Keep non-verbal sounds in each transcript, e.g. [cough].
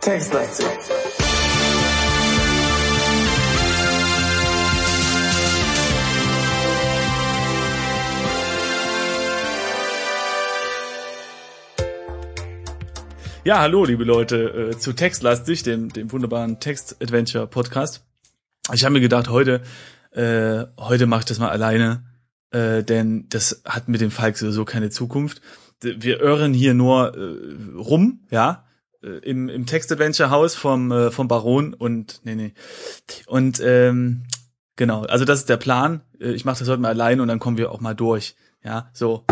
Textlastig. Ja, hallo, liebe Leute, äh, zu Textlastig, dem, dem wunderbaren Text-Adventure-Podcast. Ich habe mir gedacht, heute, äh, heute mache ich das mal alleine, äh, denn das hat mit dem Falk sowieso keine Zukunft. Wir irren hier nur äh, rum, ja, äh, im, im Text-Adventure-Haus vom, äh, vom Baron und nee, nee. Und ähm, genau, also das ist der Plan. Äh, Ich mache das heute mal allein und dann kommen wir auch mal durch. Ja, so.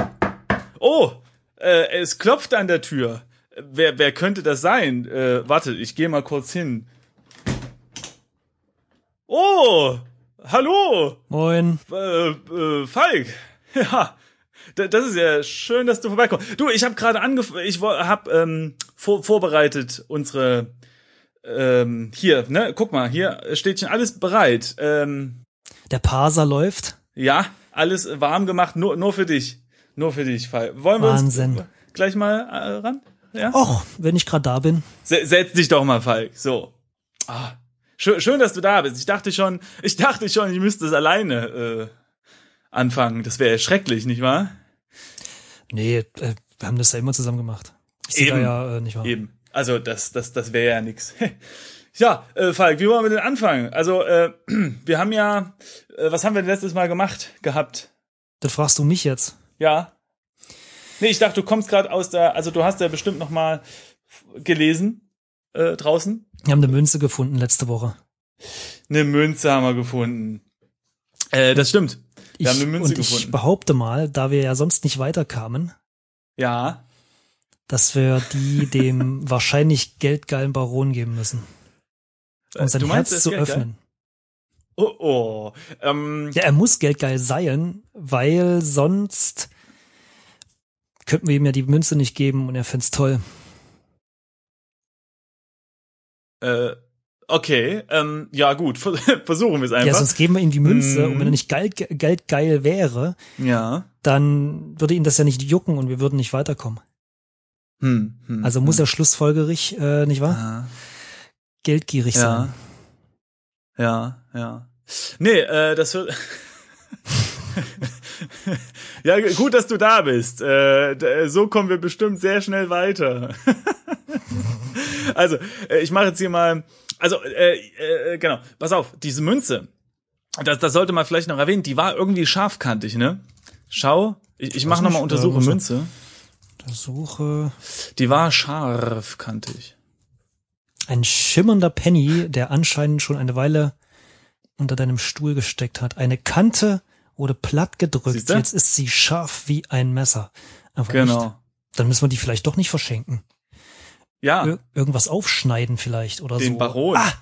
Oh, äh, es klopft an der Tür. Wer, wer könnte das sein? Äh, warte, ich gehe mal kurz hin. Oh, hallo, Moin. äh, äh, Falk. [laughs] Ja, das ist ja schön, dass du vorbeikommst. Du, ich habe gerade angefangen, ich habe ähm, vor vorbereitet unsere ähm, hier, ne? Guck mal, hier steht schon alles bereit. Ähm, Der Parser läuft. ja, alles warm gemacht, nur nur für dich, nur für dich, Falk. Wollen wir Wahnsinn. uns gleich mal äh, ran? Ja. Och, wenn ich gerade da bin. Se- Setz dich doch mal, Falk. So. Ah, schön, schön, dass du da bist. Ich dachte schon, ich dachte schon, ich müsste es alleine äh, anfangen. Das wäre schrecklich, nicht wahr? Nee, äh, wir haben das ja immer zusammen gemacht. Ich Eben. ja äh, nicht wahr. Eben. Also das, das, das wäre ja nix. [laughs] Ja, äh, Falk, wie wollen wir denn anfangen? Also äh, [clears throat] wir haben ja, äh, was haben wir denn letztes Mal gemacht gehabt? Das fragst du mich jetzt. Ja. Nee, ich dachte, du kommst gerade aus der, also du hast ja bestimmt noch mal gelesen äh, draußen. Wir haben eine Münze gefunden letzte Woche. Eine Münze haben wir gefunden. Äh, das stimmt. Wir haben eine Münze und ich gefunden. behaupte mal, da wir ja sonst nicht weiterkamen, Ja. dass wir die dem [laughs] wahrscheinlich geldgeilen Baron geben müssen. Um sein Äh, du meinst, Herz zu Geld, gell? öffnen. Oh, oh. Ähm, Ja, er muss geldgeil sein, weil sonst könnten wir ihm ja die Münze nicht geben und er fänd's toll. Äh, okay. Ähm, ja, gut. [laughs] Vers- Versuchen wir es einfach. Ja, sonst geben wir ihm die Münze und Mhm. wenn er nicht geil, geldgeil wäre, ja. dann würde ihn das ja nicht jucken und wir würden nicht weiterkommen. Hm, hm, Also muss hm. er schlussfolgerig, äh, nicht wahr? Ah, Geldgierig Ja. sein. Ja, ja. Nee, äh, das wird. [laughs] [laughs] ja, gut, dass du da bist. Äh, so kommen wir bestimmt sehr schnell weiter. [laughs] also, äh, ich mache jetzt hier mal. Also, äh, äh, genau, pass auf, diese Münze, das, das sollte man vielleicht noch erwähnen, die war irgendwie scharfkantig, ne? Schau, ich, ich mache nochmal Untersuche er- Münze. Untersuche Die war scharfkantig. ein schimmernder Penny, der anscheinend schon eine Weile unter deinem Stuhl gesteckt hat. Eine Kante wurde platt gedrückt. Jetzt ist sie scharf wie ein Messer. Aber Genau. Echt. Dann müssen wir die vielleicht doch nicht verschenken. Ja, Ir irgendwas aufschneiden vielleicht oder den so. Baron. Ah,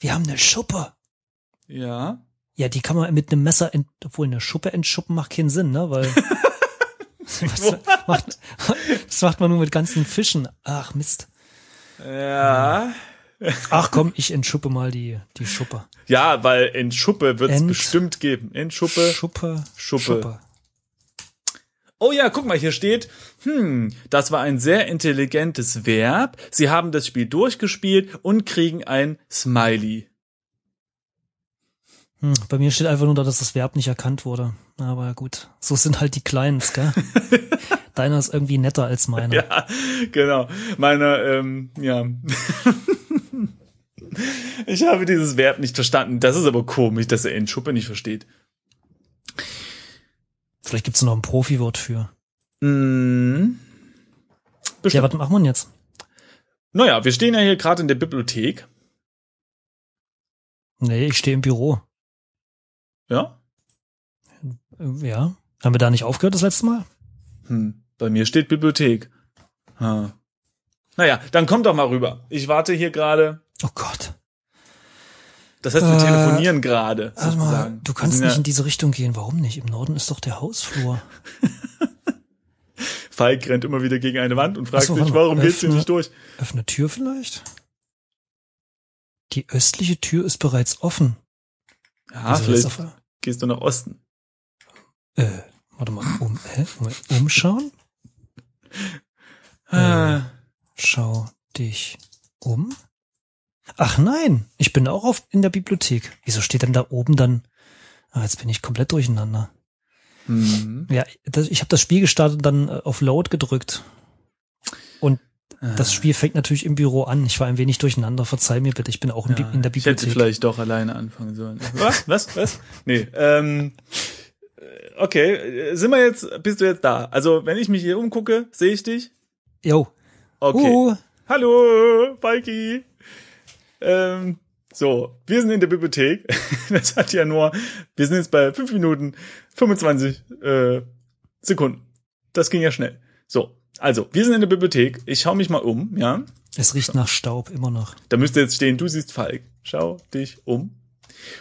wir haben eine Schuppe. Ja. Ja, die kann man mit einem Messer, ent obwohl eine Schuppe entschuppen macht keinen Sinn, ne? Weil [laughs] was macht, [laughs] das macht man nur mit ganzen Fischen. Ach Mist. Ja. Ach komm, ich entschuppe mal die die Schuppe. Ja, weil in Schuppe wird es bestimmt geben. In Schuppe. Schuppe. Schuppe. Oh ja, guck mal, hier steht, hm, das war ein sehr intelligentes Verb. Sie haben das Spiel durchgespielt und kriegen ein Smiley. Hm, bei mir steht einfach nur, da, dass das Verb nicht erkannt wurde. Aber gut, so sind halt die Kleins, gell? [laughs] Deiner ist irgendwie netter als meiner. [laughs] Ja, genau. Meiner, ähm, ja. [laughs] ich habe dieses Verb nicht verstanden. Das ist aber komisch, dass er in Schuppe nicht versteht. Vielleicht gibt's noch ein Profi-Wort für. Mm. Ja, was machen wir denn jetzt? naja, wir stehen ja hier gerade in der Bibliothek. Nee, ich stehe im Büro. Ja. Ja. Haben wir da nicht aufgehört das letzte Mal? Hm, bei mir steht Bibliothek. Ha. Naja, dann komm doch mal rüber. Ich warte hier gerade. Oh Gott. Das heißt, wir Äh, telefonieren gerade. Warte mal, du kannst nicht in diese Richtung gehen. Warum nicht? Im Norden ist doch der Hausflur. [laughs] Falk rennt immer wieder gegen eine Wand und fragt so, sich, warum geht's hier nicht durch? Öffne Tür vielleicht? Die östliche Tür ist bereits offen. Ja, Wieso vielleicht auf- gehst du nach Osten. Äh, warte mal, um, hä? Moment, umschauen? Ah, Schau dich um. Ach nein, ich bin auch auf, in der Bibliothek. Wieso steht denn da oben dann? Ah, jetzt bin ich komplett durcheinander. hm. Ja, das, ich habe das Spiel gestartet und dann äh, auf Load gedrückt. Und das Spiel fängt natürlich im Büro an. Ich war ein wenig durcheinander. Verzeih mir bitte, ich bin auch in, Bi- in der Ich hätte Bibliothek. vielleicht doch alleine anfangen sollen. Was? Was? Was? Nee. Ähm, äh, okay, äh, sind wir jetzt, bist du jetzt da? Also, wenn ich mich hier umgucke, sehe ich dich? Jo. Okay. Uh, Hallo, Falki. Ähm, so, wir sind in der Bibliothek. [laughs] Das hat ja nur, wir sind jetzt bei 5 Minuten 25 äh, Sekunden. Das ging ja schnell. So, also, wir sind in der Bibliothek. Ich schaue mich mal um, ja. es riecht nach Staub immer noch. Da müsste jetzt stehen, du siehst Falk. Schau dich um.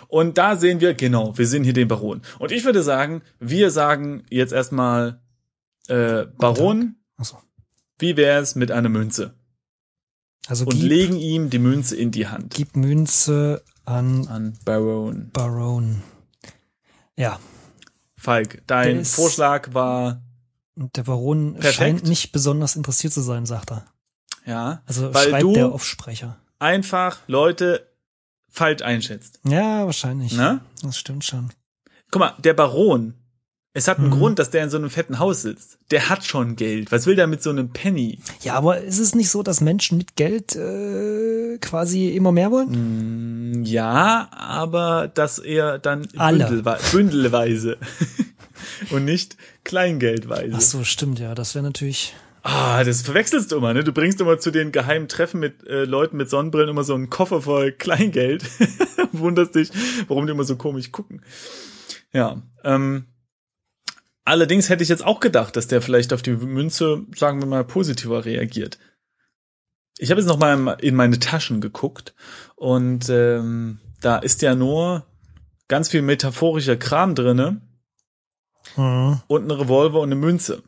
Und da sehen wir, genau, wir sehen hier den Baron. Und ich würde sagen, wir sagen jetzt erstmal, äh, Baron, Achso. wie wär's mit einer Münze? Also Und gib, legen ihm die Münze in die Hand. gib Münze an An Baron. Baron. Ja, Falk, dein ist- Vorschlag war, und der Baron Perfekt. scheint nicht besonders interessiert zu sein, sagt er. ja, Also Weil schreibt du- der Aufsprecher. einfach Leute falsch einschätzt. Ja, wahrscheinlich. Ne? Das stimmt schon. Guck mal, der Baron, es hat einen Mhm. Grund, dass der in so einem fetten Haus sitzt. Der hat schon Geld. Was will der mit so einem Penny? Ja, aber ist es nicht so, dass Menschen mit Geld äh, quasi immer mehr wollen? Mm, Ja, aber das eher dann bündelwe bündelweise [laughs] und nicht Kleingeldweise. Ach so, stimmt, ja. Das wäre natürlich. Ah, das verwechselst du immer, ne? Du bringst immer zu den geheimen Treffen mit äh, Leuten mit Sonnenbrillen immer so einen Koffer voll [laughs] Kleingeld. [laughs] Wunderst dich, warum die immer so komisch gucken. Ja, ähm, allerdings hätte ich jetzt auch gedacht, dass der vielleicht auf die Münze, sagen wir mal, positiver reagiert. Ich habe jetzt noch mal in meine Taschen geguckt und ähm, da ist ja nur ganz viel metaphorischer Kram drinne Hm. und ein Revolver und eine Münze.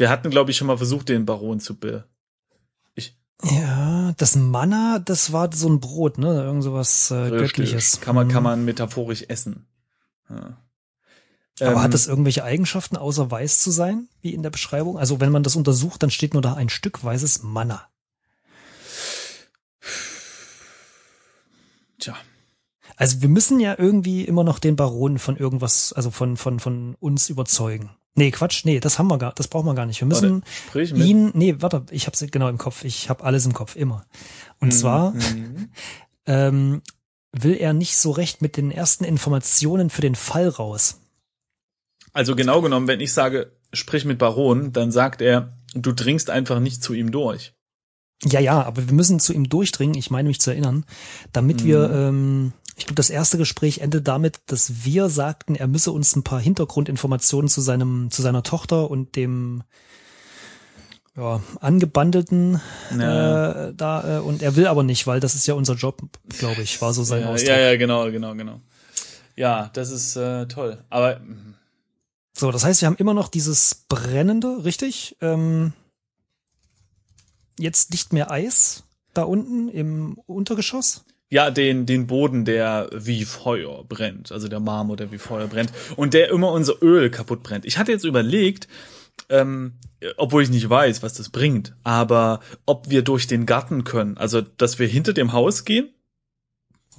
Wir hatten, glaube ich, schon mal versucht, den Baron zu be. Ich, Ja, das Manna, das war so ein Brot, ne? Irgend sowas äh, Göttliches. Kann man, kann Hm. man metaphorisch essen. Ja. Aber Ähm, hat das irgendwelche Eigenschaften, außer weiß zu sein, wie in der Beschreibung? Also wenn man das untersucht, dann steht nur da ein Stück weißes Manna. Tja, Also wir müssen ja irgendwie immer noch den Baron von irgendwas, also von, von, von uns überzeugen. Nee, Quatsch, nee, das haben wir gar, das brauchen wir gar nicht. Wir müssen mit. ihn, nee, warte, ich hab's genau im Kopf, ich habe alles im Kopf, immer. Und zwar Mhm. [laughs] ähm, will er nicht so recht mit den ersten Informationen für den Fall raus. Also genau genommen, wenn ich sage, sprich mit Baron, dann sagt er, du dringst einfach nicht zu ihm durch. Ja, ja, aber wir müssen zu ihm durchdringen, ich meine mich zu erinnern, damit Mhm. wir, ähm, ich glaube, das erste Gespräch endet damit, dass wir sagten, er müsse uns ein paar Hintergrundinformationen zu seinem, zu seiner Tochter und dem ja, angebandelten Ja. äh, da äh, und er will aber nicht, weil das ist ja unser Job, glaube ich, war so sein ja, Ausdruck. ja, ja, genau, genau, genau. Ja, das ist äh, toll. Aber mm, So, das heißt, wir haben immer noch dieses brennende, richtig? Ähm, jetzt nicht mehr Eis da unten im Untergeschoss. Ja, den, den Boden, der wie Feuer brennt. Also der Marmor, der wie Feuer brennt. Und der immer unser Öl kaputt brennt. Ich hatte jetzt überlegt, ähm, obwohl ich nicht weiß, was das bringt, aber ob wir durch den Garten können. Also, dass wir hinter dem Haus gehen.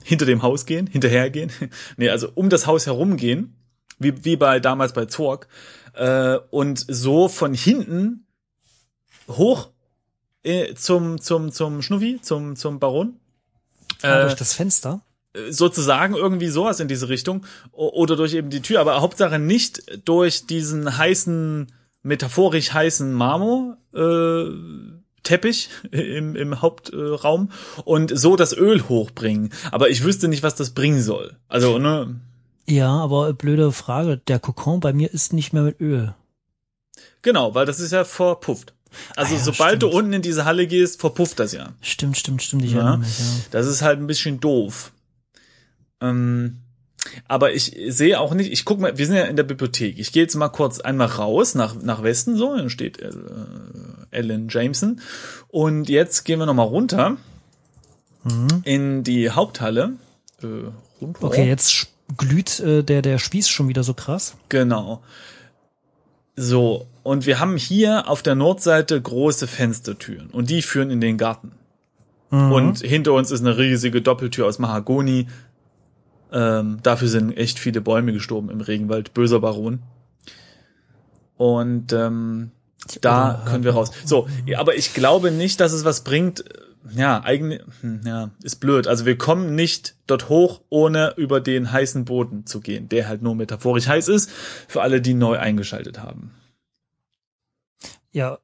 Hinter dem Haus gehen, hinterhergehen. [laughs] nee, also um das Haus herumgehen. Wie, wie bei damals bei Zorg. Äh, und so von hinten hoch äh, zum, zum, zum Schnuffi, zum, zum Baron. Äh, durch das Fenster. sozusagen irgendwie sowas in diese Richtung oder durch eben die Tür, aber Hauptsache nicht durch diesen heißen, metaphorisch heißen Marmor äh, Teppich [laughs] im, im Hauptraum und so das Öl hochbringen. Aber ich wüsste nicht, was das bringen soll. Also, ne, Ja, aber blöde Frage. Der Kokon bei mir ist nicht mehr mit Öl. genau, weil das ist ja verpufft. Also Ah ja, sobald stimmt. du unten in diese Halle gehst, verpufft das ja. Stimmt, stimmt, stimmt. Ich Ja. mich, ja. Das ist halt ein bisschen doof. Ähm, aber ich sehe auch nicht, ich guck mal, wir sind ja in der Bibliothek. Ich gehe jetzt mal kurz einmal raus nach, nach Westen so, dann steht äh, Ellen Jameson. Und jetzt gehen wir nochmal runter Mhm. in die Haupthalle äh, rund. Okay, jetzt glüht äh, der, der Spieß schon wieder so krass. Genau. So, und wir haben hier auf der Nordseite große Fenstertüren und die führen in den Garten. Mhm. Und hinter uns ist eine riesige Doppeltür aus Mahagoni. Ähm, dafür sind echt viele Bäume gestorben im Regenwald. Böser Baron. Und ähm, da können wir raus. So, aber ich glaube nicht, dass es was bringt. Ja, eigentlich, hm, ja, ist blöd. Also wir kommen nicht dort hoch, ohne über den heißen Boden zu gehen, der halt nur metaphorisch heiß ist, für alle, die neu eingeschaltet haben. Ja,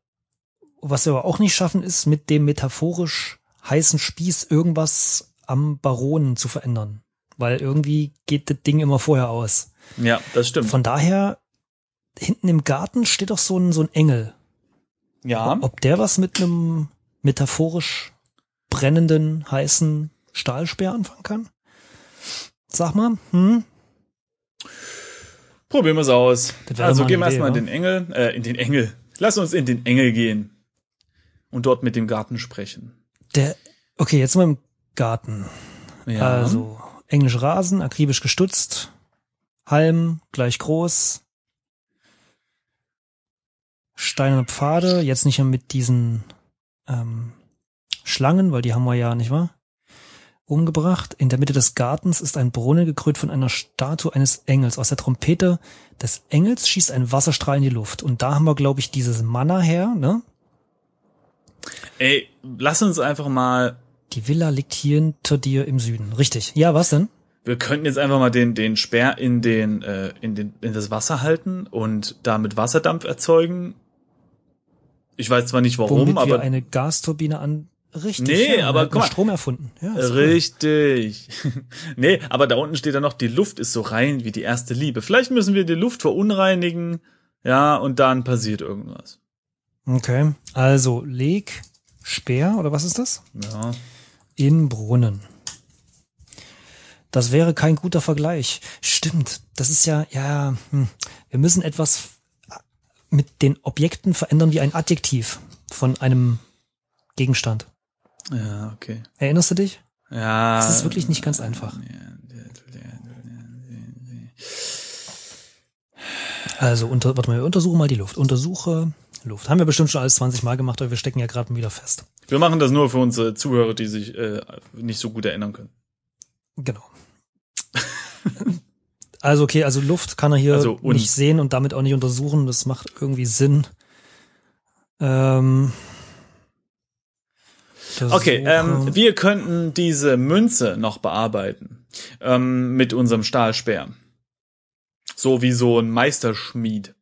was wir aber auch nicht schaffen, ist mit dem metaphorisch heißen Spieß irgendwas am Baronen zu verändern. Weil irgendwie geht das Ding immer vorher aus. Ja, das stimmt. Von daher, hinten im Garten steht doch so ein, so ein Engel. ja, Ob der was mit einem metaphorisch brennenden, heißen Stahlspeer anfangen kann? Sag mal, hm? probieren wir es aus. Also gehen wir erstmal in Idee, den Engel, äh, in den Engel. Lass uns in den Engel gehen. Und dort mit dem Garten sprechen. Der, okay, jetzt mal im Garten. Ja. Also, englisch Rasen, akribisch gestutzt, Halm gleich groß, steinerne Pfade, jetzt nicht mehr mit diesen ähm, Schlangen, weil die haben wir ja, nicht wahr? Umgebracht. In der Mitte des Gartens ist ein Brunnen gekrönt von einer Statue eines Engels. Aus der Trompete des Engels schießt ein Wasserstrahl in die Luft. Und da haben wir, glaube ich, dieses Manna her, ne? Ey, lass uns einfach mal Die Villa liegt hier hinter dir im Süden. Richtig. Ja, was denn? Wir könnten jetzt einfach mal den, den Speer in den, äh, in den, in das Wasser halten und damit Wasserdampf erzeugen. Ich weiß zwar nicht warum, womit wir aber eine Gasturbine an. Richtig. Nee, ja, aber guck mal. Strom erfunden. Ja, richtig. [laughs] nee, aber da unten steht dann noch, die Luft ist so rein wie die erste Liebe. Vielleicht müssen wir die Luft verunreinigen, ja, und dann passiert irgendwas. Okay. Also leg Speer oder was ist das? Ja. In Brunnen. Das wäre kein guter Vergleich. Stimmt. Das ist ja, ja, hm. wir müssen etwas mit den Objekten verändern wie ein Adjektiv von einem Gegenstand. Ja, okay. Erinnerst du dich? Ja. Das ist wirklich nicht ganz einfach. Also unter, warte mal, wir untersuchen mal die Luft. Untersuche Luft. Haben wir bestimmt schon alles 20 Mal gemacht, aber wir stecken ja gerade wieder fest. Wir machen das nur für unsere Zuhörer, die sich äh, nicht so gut erinnern können. Genau. [laughs] also okay, also Luft kann er hier Also nicht sehen und damit auch nicht untersuchen. Das macht irgendwie Sinn. Ähm, Okay, ähm, wir könnten diese Münze noch bearbeiten ähm, mit unserem Stahlspeer. So wie so ein Meisterschmied.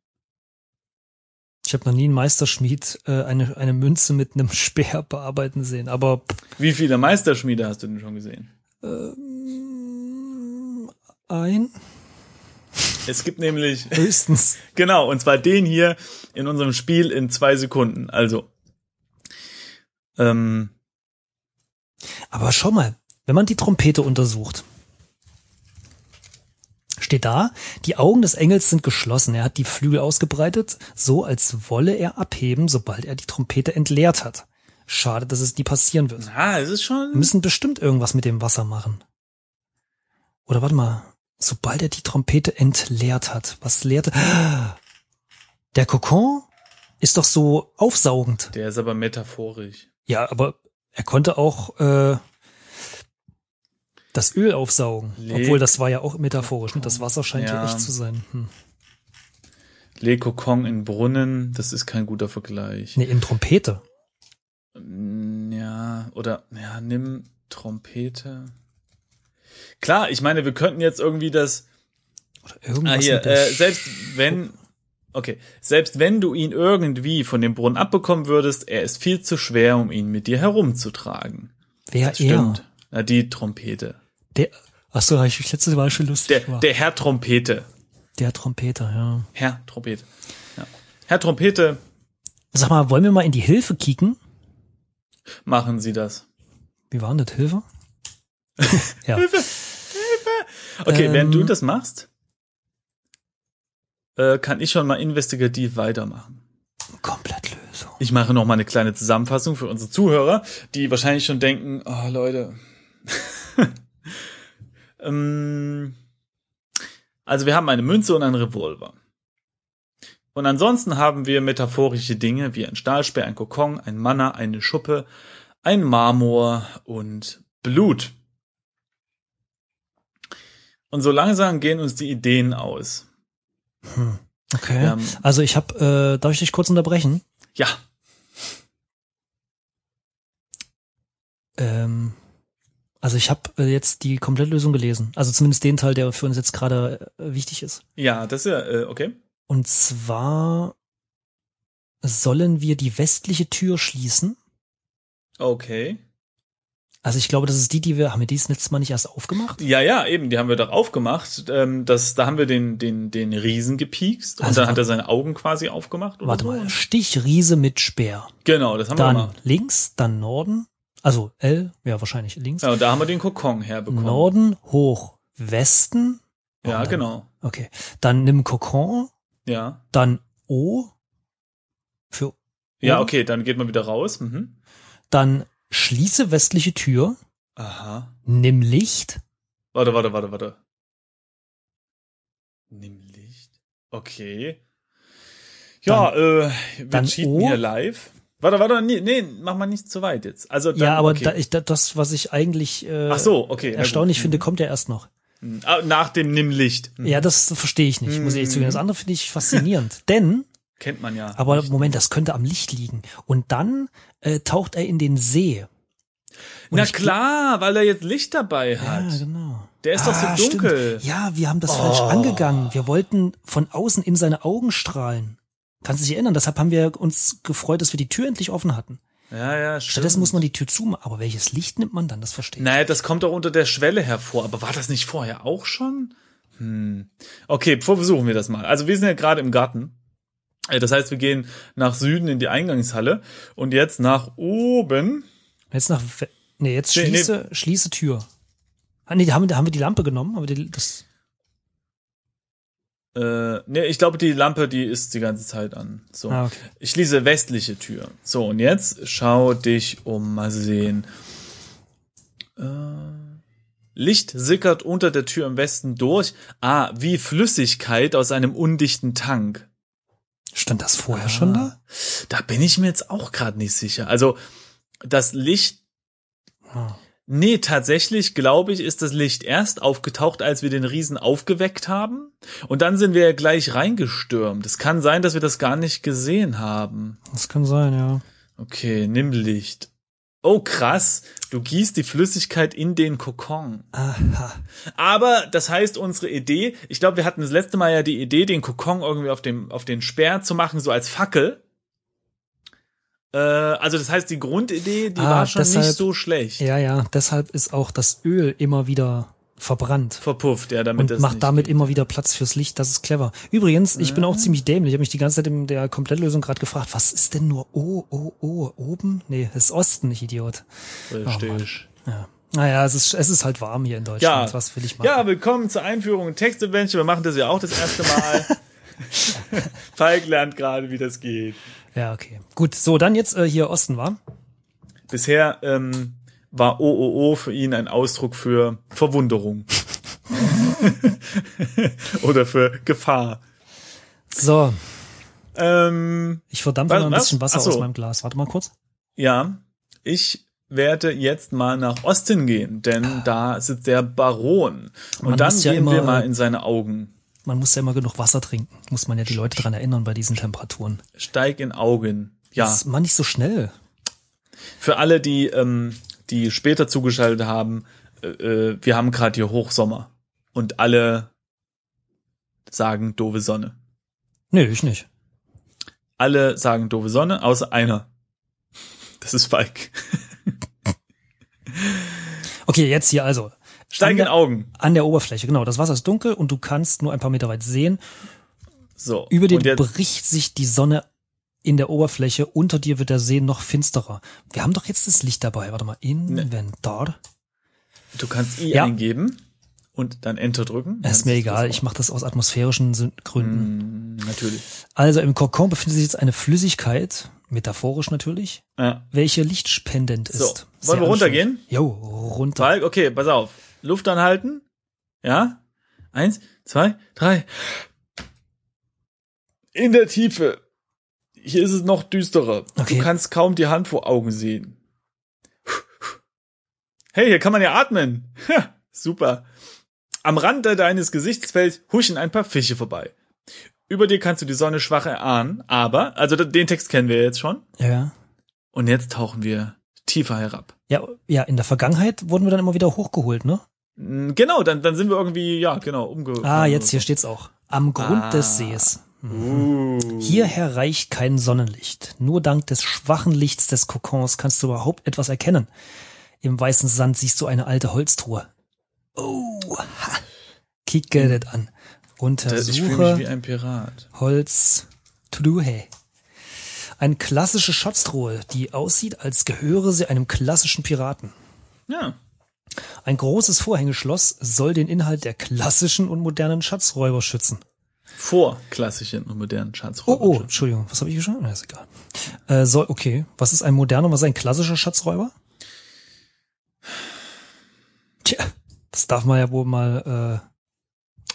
ich habe noch nie einen Meisterschmied äh, eine, eine Münze mit einem [laughs] Speer bearbeiten sehen, aber Wie viele Meisterschmiede hast du denn schon gesehen? ähm, ein Es gibt nämlich, [laughs] höchstens. genau, und zwar den hier in unserem Spiel in zwei Sekunden. Also, ähm, Aber schau mal, wenn man die Trompete untersucht, steht da, die Augen des Engels sind geschlossen. Er hat die Flügel ausgebreitet, so als wolle er abheben, sobald er die Trompete entleert hat. Schade, dass es nie passieren wird. ah, es ist Wir schon, müssen bestimmt irgendwas mit dem Wasser machen. Oder warte mal, sobald er die Trompete entleert hat. Was leerte? Der Kokon ist doch so aufsaugend. der ist aber metaphorisch. Ja, aber er konnte auch äh, das Öl aufsaugen. Leg- Obwohl, das war ja auch metaphorisch. Ne? Das Wasser scheint ja Ja. echt zu sein. Hm. Le Kokon in Brunnen, das ist kein guter Vergleich. Nee, in Trompete. Mm, Ja, oder ja, nimm Trompete. Klar, ich meine, wir könnten jetzt irgendwie das. Oder irgendwas Ah, hier, äh, selbst wenn. Okay, selbst wenn du ihn irgendwie von dem Brunnen abbekommen würdest, er ist viel zu schwer, um ihn mit dir herumzutragen. Wer Das er? stimmt. Na, die Trompete. Der, achso, habe ich mich letztes Mal schon lustig Der, gemacht. der Herr Trompete. der Trompeter, ja. Herr Trompete. Ja. Herr Trompete, Sag mal, wollen wir mal in die Hilfe kicken? machen Sie das. Wie war denn das? Hilfe? [laughs] ja. Okay, Ähm, während du das machst, äh, kann ich schon mal investigativ weitermachen. Komplettlösung. Ich mache noch mal eine kleine Zusammenfassung für unsere Zuhörer, die wahrscheinlich schon denken, oh Leute, [laughs] Ähm, also wir haben eine Münze und einen Revolver. Und ansonsten haben wir metaphorische Dinge wie ein Stahlspeer, ein Kokon, ein Manna, eine Schuppe, ein Marmor und Blut. Und so langsam gehen uns die Ideen aus. Hm. Okay. Haben- Also ich habe, äh, darf ich dich kurz unterbrechen? Ja, Ähm, also ich habe äh, jetzt die Komplettlösung gelesen. Also zumindest den Teil, der für uns jetzt gerade äh, wichtig ist. ja, das ist ja, äh, okay. Und zwar sollen wir die westliche Tür schließen. Okay. Also ich glaube, das ist die, die wir, haben wir die das letzte Mal nicht erst aufgemacht? Ja, ja, eben, die haben wir doch aufgemacht. Ähm, das, da haben wir den, den, den Riesen gepiekst und Also dann hat er seine Augen quasi aufgemacht. Oder Warte so. mal, Stichriese mit Speer. Genau, das haben wir Dann gemacht. links, dann Norden. Also L, ja wahrscheinlich links. Ja, und da haben wir den Kokon herbekommen. Norden hoch Westen. Ja, dann- genau. Okay. Dann nimm Kokon, Ja. dann O für Ja, oben. okay, dann geht man wieder raus. Mhm. Dann schließe westliche Tür, Aha. nimm Licht. Warte, warte, warte, warte. Nimm Licht. Okay. Ja, äh, wir dann cheaten O. hier live. Warte, warte, nee, nee, mach mal nicht zu weit jetzt. Also dann, ja, aber okay. da, ich, da, das, was ich eigentlich äh, Ach so, okay. erstaunlich finde, kommt ja erst noch. Mhm. Ah, Nach dem Nimm Licht. Mhm. Ja, das verstehe ich nicht, muss ich ehrlich Mhm. zugeben. Das andere finde ich faszinierend. [laughs] Denn, Kennt man ja. aber. Moment, das könnte am Licht liegen. Und dann äh, taucht er in den See. Und Na klar, weil er jetzt Licht dabei hat. Ja, genau. Der ist doch Ah, so dunkel. Stimmt. Ja, wir haben das falsch Oh. angegangen. Wir wollten von außen in seine Augen strahlen. Kannst du dich erinnern? Deshalb haben wir uns gefreut, dass wir die Tür endlich offen hatten. Ja, ja, stimmt. Stattdessen muss man die Tür zumachen. Aber welches Licht nimmt man dann? Das verstehe ich. Naja, das kommt doch unter der Schwelle hervor. Aber war das nicht vorher auch schon? Hm. Okay, versuchen wir das mal. Also wir sind ja gerade im Garten. Äh, Das heißt, wir gehen nach Süden in die Eingangshalle und jetzt nach oben. Jetzt nach, nee, jetzt Nee, nee. schließe, schließe Tür. Ah, nee, haben, wir- haben wir die Lampe genommen? Haben wir die, das, Äh, nee, ich glaube, die Lampe, die ist die ganze Zeit an. So. ah, okay. Ich schließe westliche Tür. So, und jetzt schau dich um. Mal sehen. Äh, Licht sickert unter der Tür im Westen durch. Ah, wie Flüssigkeit aus einem undichten Tank. Stand das vorher schon da? Da bin ich mir jetzt auch gerade nicht sicher. Also, das Licht. Ah. Nee, tatsächlich glaube ich, ist das Licht erst aufgetaucht, als wir den Riesen aufgeweckt haben. Und dann sind wir ja gleich reingestürmt. Es kann sein, dass wir das gar nicht gesehen haben. Das kann sein, ja. Okay, nimm Licht. Oh, krass. Du gießt die Flüssigkeit in den Kokon. Aha. Aber das heißt, unsere Idee, ich glaube, wir hatten das letzte Mal ja die Idee, den Kokon irgendwie auf, dem, auf den Speer zu machen, so als Fackel. Äh, also das heißt, die Grundidee, die Ah, war schon deshalb- nicht so schlecht. Ja, ja, deshalb ist auch das Öl immer wieder verbrannt. Verpufft, ja, damit Und das macht damit geht. immer wieder Platz fürs Licht. Das ist clever. Übrigens, ich bin auch ziemlich dämlich. Ich habe mich die ganze Zeit in der Komplettlösung gerade gefragt, was ist denn nur O, O, O, oben? Nee, das ist Osten, ich Idiot. Richtig. Ja. Naja, es ist, es ist halt warm hier in Deutschland. Ja. Was will ich machen? Ja, willkommen zur Einführung in Text-Adventure. Wir machen das ja auch das erste Mal. [laughs] Falk lernt gerade, wie das geht. Ja, okay. Gut, so, dann jetzt äh, hier Osten war. Bisher ähm, war OOO für ihn ein Ausdruck für Verwunderung. [laughs] Oder für Gefahr. So, Ähm, ich verdampfe mal ein bisschen Wasser Ach so. aus meinem Glas. Warte mal kurz. ja, ich werde jetzt mal nach Osten gehen, denn da sitzt der Baron. Und Man dann muss ja gehen wir immer- mal in seine Augen. Man muss ja immer genug Wasser trinken. Muss man ja die Leute dran erinnern bei diesen Temperaturen. Steig in Augen. Ja, Das ist mal nicht so schnell. für alle, die, ähm, die später zugeschaltet haben, äh, äh, wir haben gerade hier Hochsommer. Und alle sagen doofe Sonne. Nö, ich nicht. Alle sagen doofe Sonne, außer einer. Das ist Falk. Okay, jetzt hier also. Steig An der- Augen. An der Oberfläche, genau. Das Wasser ist dunkel und du kannst nur ein paar Meter weit sehen. So. Über jetzt, bricht sich die Sonne in der Oberfläche. Unter dir wird der See noch finsterer. Wir haben doch jetzt das Licht dabei. Warte mal. Inventar. du kannst I Ja. eingeben und dann Enter drücken. Dann Ist mir egal. Ich mache das aus atmosphärischen Gründen. Mm, natürlich. Also im Kokon befindet sich jetzt eine Flüssigkeit, metaphorisch natürlich, Ja. welche lichtspendend ist. So. Sehr Wollen wir runtergehen? Jo, runter. Falk, okay, pass auf. Luft anhalten. Ja? Eins, zwei, drei. In der Tiefe. Hier ist es noch düsterer. Okay. Du kannst kaum die Hand vor Augen sehen. Hey, hier kann man ja atmen. Ha, super. Am Rande deines Gesichtsfelds huschen ein paar Fische vorbei. Über dir kannst du die Sonne schwach erahnen, aber, also den Text kennen wir jetzt schon. Ja. Und jetzt tauchen wir tiefer herab. Ja, ja, in der Vergangenheit wurden wir dann immer wieder hochgeholt, ne? Genau, dann, dann sind wir irgendwie, ja, genau, umge. Ah, jetzt hier steht's auch. Am Grund Ah. des Sees. Uh. Hierher reicht kein Sonnenlicht. Nur dank des schwachen Lichts des Kokons kannst du überhaupt etwas erkennen. Im weißen Sand siehst du eine alte Holztruhe. Oh, ha. Kicke das an. Das- Ich fühle mich Untersuche wie ein Pirat. Holztruhe. Eine klassische Schatztruhe, die aussieht, als gehöre sie einem klassischen Piraten. Ja. Ein großes Vorhängeschloss soll den Inhalt der klassischen und modernen Schatzräuber schützen. Vor klassischen und modernen Oh, Schatzräuber. oh, Entschuldigung, was habe ich geschrieben? Na, ist egal. Äh, soll, okay, was ist ein moderner, was ist ein klassischer Schatzräuber? Tja, das darf man ja wohl mal,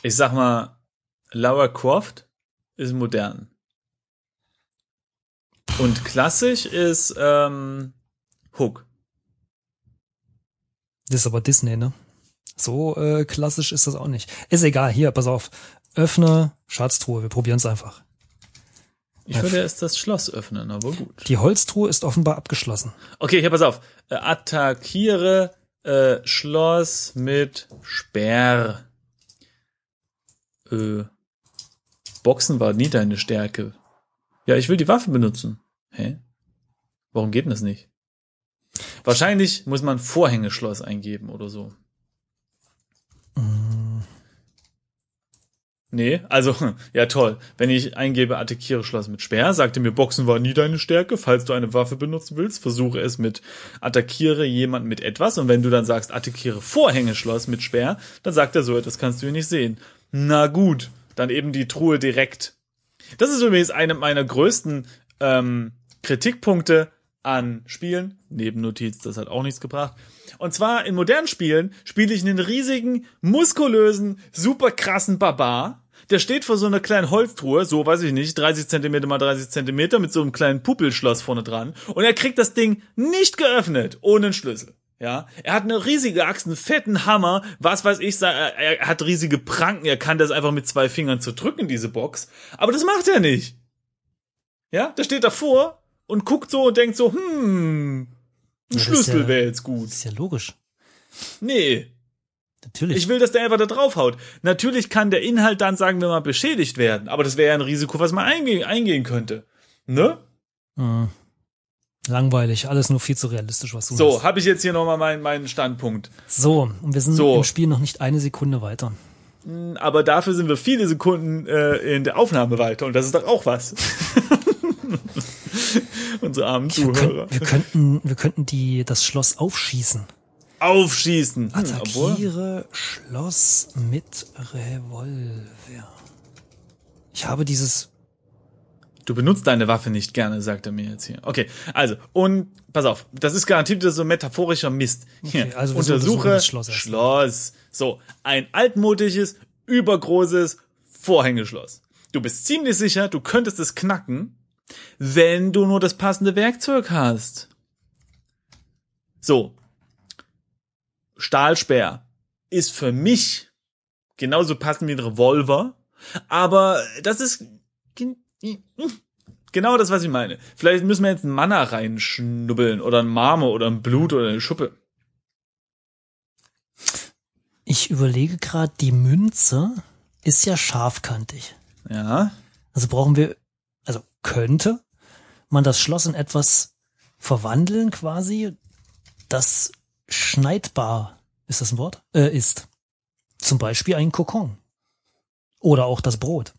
Ich sag mal, Lara Croft ist modern. Und klassisch ist ähm, Hook. äh, das ist aber Disney, ne? So äh, klassisch ist das auch nicht. Ist egal, hier, pass auf. Öffne Schatztruhe, wir probieren es einfach. Ich würde erst das Schloss öffnen, aber gut. Die Holztruhe ist offenbar abgeschlossen. Okay, hier pass auf. Äh, attackiere äh, Schloss mit Sperr. Äh, Boxen war nie deine Stärke. Ja, ich will die Waffe benutzen. Hä? Warum geht denn das nicht? Wahrscheinlich muss man Vorhängeschloss eingeben oder so. Nee, also, [laughs] ja toll. Wenn ich eingebe, attackiere Schloss mit Speer, sagte mir, Boxen war nie deine Stärke. Falls du eine Waffe benutzen willst, versuche es mit attackiere jemand mit etwas. Und wenn du dann sagst, attackiere Vorhängeschloss mit Speer, dann sagt er so, etwas kannst du hier nicht sehen. Na gut, dann eben die Truhe direkt. Das ist übrigens eine meiner größten ähm, Kritikpunkte an Spielen. Nebennotiz, das hat auch nichts gebracht. Und zwar in modernen Spielen spiele ich einen riesigen, muskulösen, super krassen Barbar. Der steht vor so einer kleinen Holztruhe, so weiß ich nicht, 30 Zentimeter mal 30 Zentimeter mit so einem kleinen Puppelschloss vorne dran. Und er kriegt das Ding nicht geöffnet, ohne einen Schlüssel. Ja, er hat eine riesige Axt, einen fetten Hammer, was weiß ich, er hat riesige Pranken, er kann das einfach mit zwei Fingern zerdrücken, diese Box. Aber das macht er nicht. Ja, der steht davor und guckt so und denkt so, hm, ein ist Schlüssel ja- wäre jetzt gut. Ist ja logisch. Nee, Natürlich. ich will, dass der einfach da draufhaut. Natürlich kann der Inhalt dann, sagen wir mal, beschädigt werden, aber das wäre ja ein Risiko, was man einge eingehen könnte. Ne? Hm. Langweilig, alles nur viel zu realistisch, was du So, habe ich jetzt hier nochmal meinen, meinen Standpunkt. So, und wir sind So. im Spiel noch nicht eine Sekunde weiter. Aber dafür sind wir viele Sekunden äh, in der Aufnahme weiter und das ist doch auch was. [laughs] [laughs] Unsere armen Wir, Zuhörer. können, wir könnten, wir könnten die, das Schloss aufschießen. Aufschießen. Hm, Attackiere Schloss mit Revolver. Ich habe dieses, du benutzt deine Waffe nicht gerne, sagt er mir jetzt hier. Okay, also, und pass auf, das ist garantiert so metaphorischer Mist. Hier, Okay, also wir untersuche Schloss. Schloss. So, ein altmodisches, übergroßes Vorhängeschloss. Du bist ziemlich sicher, du könntest es knacken, wenn du nur das passende Werkzeug hast. So. Stahlsperr ist für mich genauso passend wie ein Revolver, aber das ist gen- genau das, was ich meine. Vielleicht müssen wir jetzt einen Manna reinschnubbeln oder ein Marmor oder ein Blut oder eine Schuppe. ich überlege gerade, die Münze ist ja scharfkantig. Ja. Also brauchen wir, könnte man das Schloss in etwas verwandeln quasi, das schneidbar, ist das ein Wort? Äh, ist. Zum Beispiel ein Kokon. Oder auch das Brot.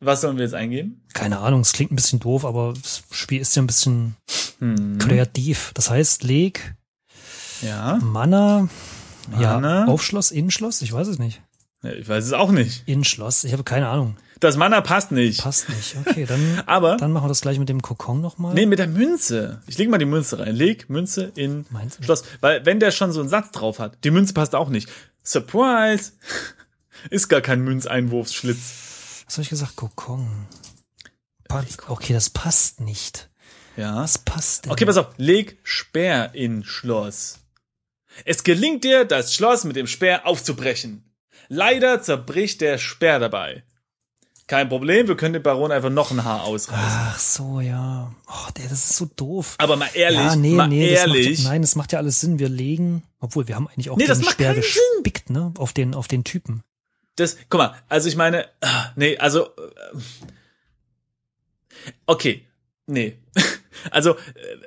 Was sollen wir jetzt eingeben? Keine Ahnung, es klingt ein bisschen doof, aber das Spiel ist ja ein bisschen Hm. kreativ. Das heißt, leg Ja. Mana, Mana. ja, Aufschloss, Innenschloss, ich weiß es nicht. Ich weiß es auch nicht. Innenschloss, ich habe keine Ahnung. Das Mana passt nicht. Passt nicht. Okay, dann, [laughs] Aber dann machen wir das gleich mit dem Kokon nochmal. Nee, mit der Münze. Ich leg mal die Münze rein. Leg Münze in Meinst? Schloss. Weil wenn der schon so einen Satz drauf hat, die Münze passt auch nicht. Surprise! [laughs] Ist gar kein Münzeinwurfsschlitz. Was habe ich gesagt? Kokon. Okay, das passt nicht. Ja. Was passt denn? Okay, pass auf. Leg Speer in Schloss. Es gelingt dir, das Schloss mit dem Speer aufzubrechen. Leider zerbricht der Speer dabei. Kein Problem, wir können dem Baron einfach noch ein Haar ausreißen. Ach so, ja. Oh, der, das ist so doof. Aber mal ehrlich, ja, nee, mal nee, das ehrlich. Macht, ja- nein, das macht ja alles Sinn. Wir legen, obwohl wir haben eigentlich auch Nee, das den macht Speer gespickt, ne? Auf den, auf den Typen. Das, guck mal, also ich meine, ah, nee, also, äh, okay, nee. [laughs] Also, äh,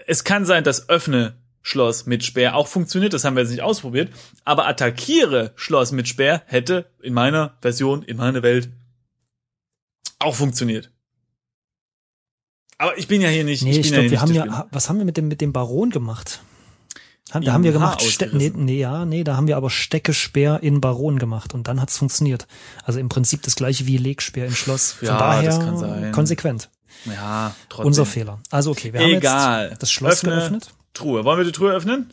es kann sein, dass öffne Schloss mit Speer auch funktioniert, das haben wir jetzt nicht ausprobiert, aber attackiere Schloss mit Speer hätte in meiner Version, in meiner Welt auch funktioniert. Aber ich bin ja hier nicht, Nee, ich ich, glaube, ja wir haben ja, was haben wir mit dem, mit dem Baron gemacht? Haben, da Ihm haben wir gemacht, Ste nee, nee, ja, nee, da haben wir aber Stecke Speer in Baron gemacht und dann hat's funktioniert. Also im Prinzip das gleiche wie Legspeer in Schloss. Von Ja, daher das kann sein. konsequent. Ja, trotzdem. Unser Fehler. Also okay, wir haben Egal. jetzt das Schloss Öffne geöffnet. Truhe. Wollen wir die Truhe öffnen?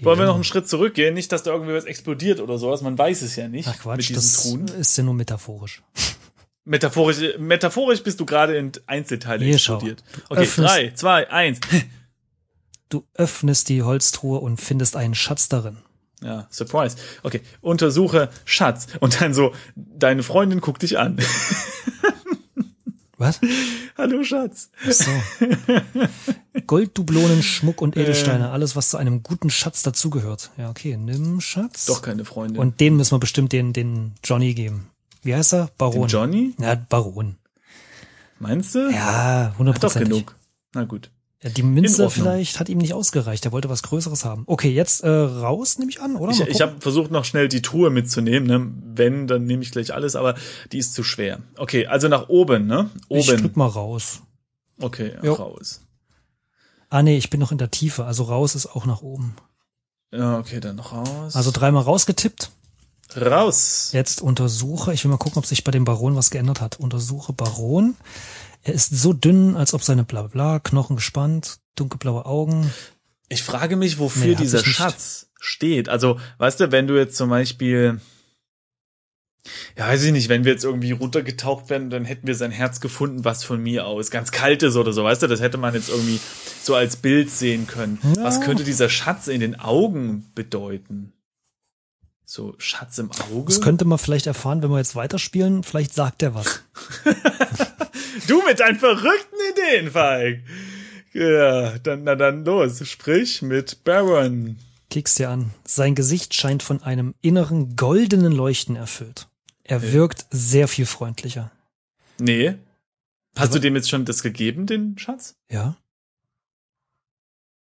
Wollen wir Ja. noch einen Schritt zurückgehen? Nicht, dass da irgendwie was explodiert oder sowas. Man weiß es ja nicht Ach Quatsch, das Truhen. ist ja nur metaphorisch. [laughs] Metaphorisch, metaphorisch bist du gerade in Einzelteile Hier, explodiert. Okay, öffnest- drei, zwei, eins. [laughs] Du öffnest die Holztruhe und findest einen Schatz darin. Ja, Surprise. Okay, untersuche Schatz. Und dann so, deine Freundin guckt dich an. Was? [laughs] Hallo Schatz. Ach so. Golddublonen, Schmuck Äh. und Edelsteine, alles, was zu einem guten Schatz dazugehört. Ja, okay, nimm Schatz. Doch keine Freundin. Und den müssen wir bestimmt den, den Johnny geben. Wie heißt er? Baron. Den Johnny? Ja, Baron. Meinst du? Ja, Hat doch hundertprozentig. genug. Na gut. Ja, die Münze vielleicht hat ihm nicht ausgereicht. Er wollte was Größeres haben. Okay, jetzt äh, raus, nehme ich an, oder? Ich, ich habe versucht, noch schnell die Truhe mitzunehmen. Ne? Wenn, dann nehme ich gleich alles, aber die ist zu schwer. Okay, also nach oben, ne? ich Oben. drück mal raus. Okay, Jo. raus. Ah nee, ich bin noch in der Tiefe, also raus ist auch nach oben. Ja, okay, dann noch raus. Also dreimal rausgetippt. raus. Jetzt untersuche, ich will mal gucken, ob sich bei dem Baron was geändert hat. Untersuche Baron. Er ist so dünn, als ob seine bla bla bla, Knochen gespannt, dunkelblaue Augen. Ich frage mich, wofür Nee, dieser Schatz steht. Also, weißt du, wenn du jetzt zum Beispiel, ja, weiß ich nicht, wenn wir jetzt irgendwie runtergetaucht werden, dann hätten wir sein Herz gefunden, was von mir aus ganz kalt ist oder so, weißt du, das hätte man jetzt irgendwie so als Bild sehen können. Ja. Was könnte dieser Schatz in den Augen bedeuten? So, Schatz im Auge? Das könnte man vielleicht erfahren, wenn wir jetzt weiterspielen. Vielleicht sagt er was. [laughs] Du mit deinen verrückten Ideen, Falk. Ja, dann, na dann los, sprich mit Baron. Kickst dir an. Sein Gesicht scheint von einem inneren goldenen Leuchten erfüllt. Er Okay. wirkt sehr viel freundlicher. Nee. Hast Aber- du dem jetzt schon das gegeben, den Schatz? Ja?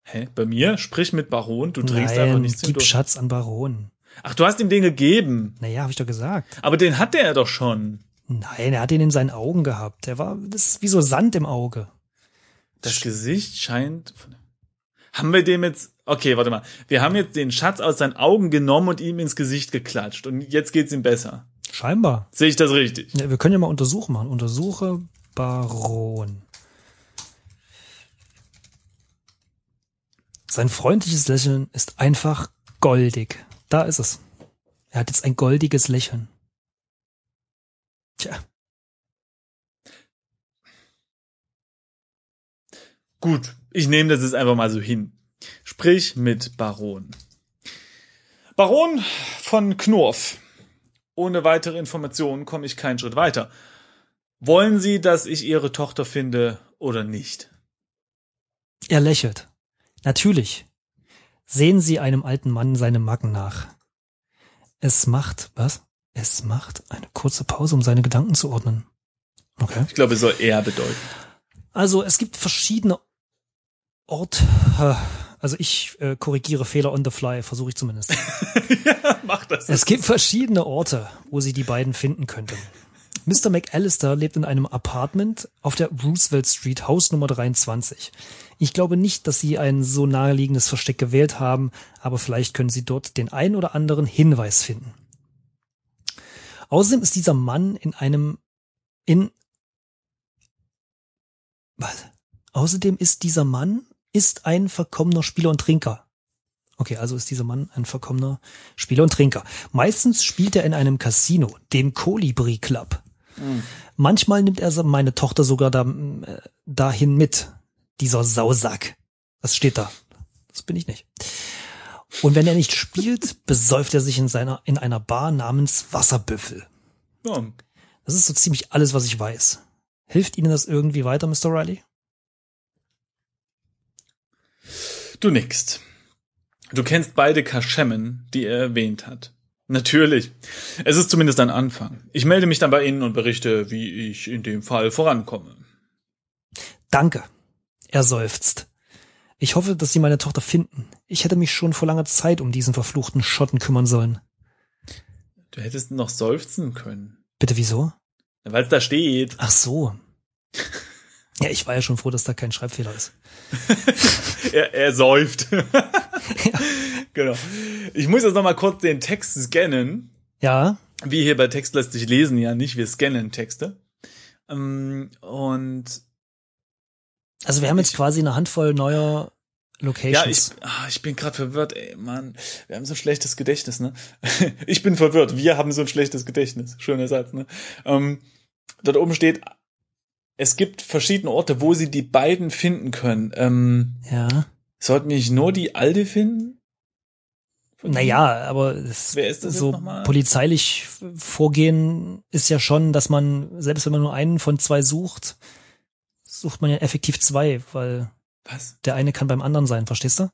Hä? Bei mir? Sprich mit Baron, du dringst Nein, einfach nichts gib durch. Schatz an Baron. Ach, du hast ihm den gegeben. Naja, habe ich doch gesagt. Aber den hatte er doch schon. Nein, er hat ihn in seinen Augen gehabt. Er war, das ist wie so Sand im Auge. Das Gesicht scheint. Haben wir dem jetzt. Okay, warte mal. Wir haben jetzt den Schatz aus seinen Augen genommen und ihm ins Gesicht geklatscht. Und jetzt geht's ihm besser. Scheinbar. Sehe ich das richtig? Ja, wir können ja mal Untersuchen machen. Untersuche Baron. Sein freundliches Lächeln ist einfach goldig. Da ist es. Er hat jetzt ein goldiges Lächeln. Tja, Gut, ich nehme das jetzt einfach mal so hin. Sprich mit Baron. Baron von Knorf. Ohne weitere Informationen komme ich keinen Schritt weiter. Wollen Sie, dass ich Ihre Tochter finde oder nicht? er lächelt. Natürlich. Sehen Sie einem alten Mann seine Macken nach. Es macht, was? Es macht eine kurze Pause, um seine Gedanken zu ordnen. Okay. Ich glaube, es soll eher bedeuten. Also es gibt verschiedene Orte. Also ich äh, korrigiere Fehler on the fly, versuche ich zumindest. [laughs] ja, mach das. es gibt verschiedene Orte, wo sie die beiden finden könnten. Mr. McAllister lebt in einem Apartment auf der Roosevelt Street, Haus Nummer 23. Ich glaube nicht, dass sie ein so naheliegendes Versteck gewählt haben, aber vielleicht können sie dort den ein oder anderen Hinweis finden. Außerdem ist dieser Mann in einem In was? Außerdem ist dieser Mann ist ein verkommener Spieler und Trinker. Okay, also ist dieser Mann ein verkommener Spieler und Trinker. Meistens spielt er in einem Casino, dem Colibri Club. Mhm. Manchmal nimmt er meine Tochter sogar da, äh, dahin mit. Dieser Sausack. Das steht da. Das bin ich nicht. Und wenn er nicht spielt, [laughs] besäuft er sich in seiner, in einer Bar namens Wasserbüffel. Ja. Das ist so ziemlich alles, was ich weiß. Hilft Ihnen das irgendwie weiter, Mr. Riley? Du nickst. Du kennst beide Kaschemmen, die er erwähnt hat. Natürlich. Es ist zumindest ein Anfang. Ich melde mich dann bei Ihnen und berichte, wie ich in dem Fall vorankomme. Danke. Er seufzt. Ich hoffe, dass Sie meine Tochter finden. Ich hätte mich schon vor langer Zeit um diesen verfluchten Schotten kümmern sollen. Du hättest noch seufzen können. Bitte wieso? Weil es da steht. Ach so. Ja, ich war ja schon froh, dass da kein Schreibfehler ist. [laughs] er, er säuft. [laughs] ja. Genau. Ich muss jetzt noch mal kurz den Text scannen. Ja. Wie hier bei Text lässt sich lesen ja nicht, wir scannen Texte. Ähm, und also wir haben jetzt ich, quasi eine Handvoll neuer Locations. Ja, ich, ah, ich bin gerade verwirrt, ey, Mann. Wir haben so ein schlechtes Gedächtnis, ne? [laughs] ich bin verwirrt. Wir haben so ein schlechtes Gedächtnis. Schöner Satz, ne? Ähm, dort oben steht, es gibt verschiedene Orte, wo sie die beiden finden können. Ähm, ja. Sollten wir nicht nur die Alte finden? Naja, aber es Wer ist das so polizeilich vorgehen ist ja schon, dass man, selbst wenn man nur einen von zwei sucht, sucht man ja effektiv zwei, weil Was? der eine kann beim anderen sein, verstehst du?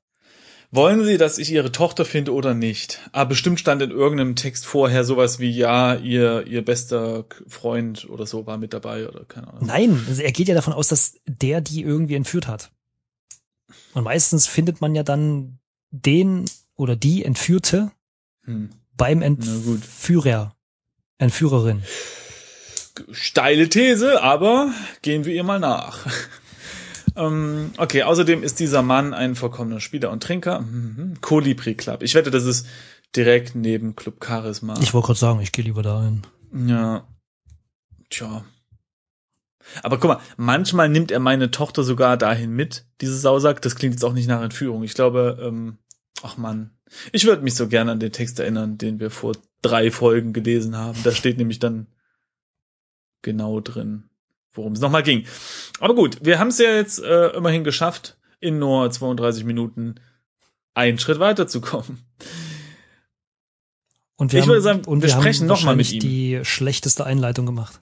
Wollen Sie, dass ich Ihre Tochter finde oder nicht? Ah, bestimmt stand in irgendeinem Text vorher sowas wie, ja, Ihr, Ihr bester Freund oder so war mit dabei oder keine Ahnung. Nein, also er geht ja davon aus, dass der die irgendwie entführt hat. Und meistens findet man ja dann den oder die Entführte hm. beim Entführer, Entführerin. Steile These, aber gehen wir ihr mal nach. Ähm, okay, außerdem ist dieser Mann ein vollkommener Spieler und Trinker. Mhm. Colibri Club. Ich wette, das ist direkt neben Club Charisma. Ich wollte gerade sagen, ich gehe lieber dahin. Ja. Tja. Aber guck mal, manchmal nimmt er meine Tochter sogar dahin mit, diese Sausack. Das klingt jetzt auch nicht nach Entführung. Ich glaube, ähm, ach man, ich würde mich so gerne an den Text erinnern, den wir vor drei Folgen gelesen haben. Da steht nämlich dann genau drin worum es nochmal ging. Aber gut, wir haben es ja jetzt äh, immerhin geschafft, in nur 32 Minuten einen Schritt weiterzukommen. Und wir ich haben, würde sagen, und wir, wir sprechen nochmal mit ihm. die schlechteste Einleitung gemacht.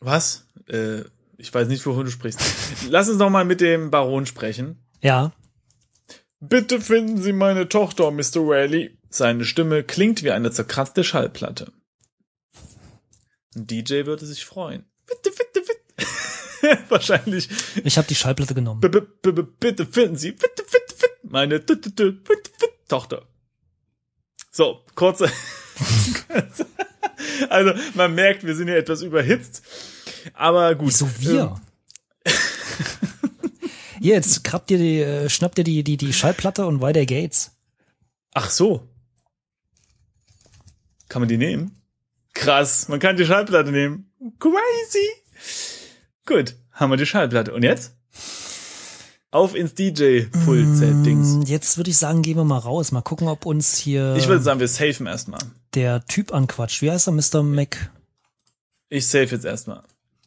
Was? Äh, ich weiß nicht, wovon du sprichst. Lass uns noch mal mit dem Baron sprechen. Ja. Bitte finden Sie meine Tochter, Mr. Whaley. Seine Stimme klingt wie eine zerkratzte Schallplatte. Ein DJ würde sich freuen. [laughs] Wahrscheinlich. Ich habe die Schallplatte genommen. B -b -b bitte finden Sie bitte, bitte, bitte, meine Tochter. So, kurze. [laughs] also man merkt, wir sind hier etwas überhitzt. Aber gut. Wieso wir? Ähm. [laughs] Jetzt krabbt ihr die, äh, schnappt ihr die, die, die Schallplatte und weiter geht's. Ach so. Kann man die nehmen? Krass, man kann die Schallplatte nehmen. Crazy. Gut, haben wir die Schallplatte. Und jetzt? Auf ins DJ-Pult-Dings. Mm, jetzt würde ich sagen, gehen wir mal raus. Mal gucken, ob uns hier. Ich würde sagen, wir safen erstmal. Der Typ anquatscht. Wie heißt er, Mr. Mac? Ich safe jetzt erstmal.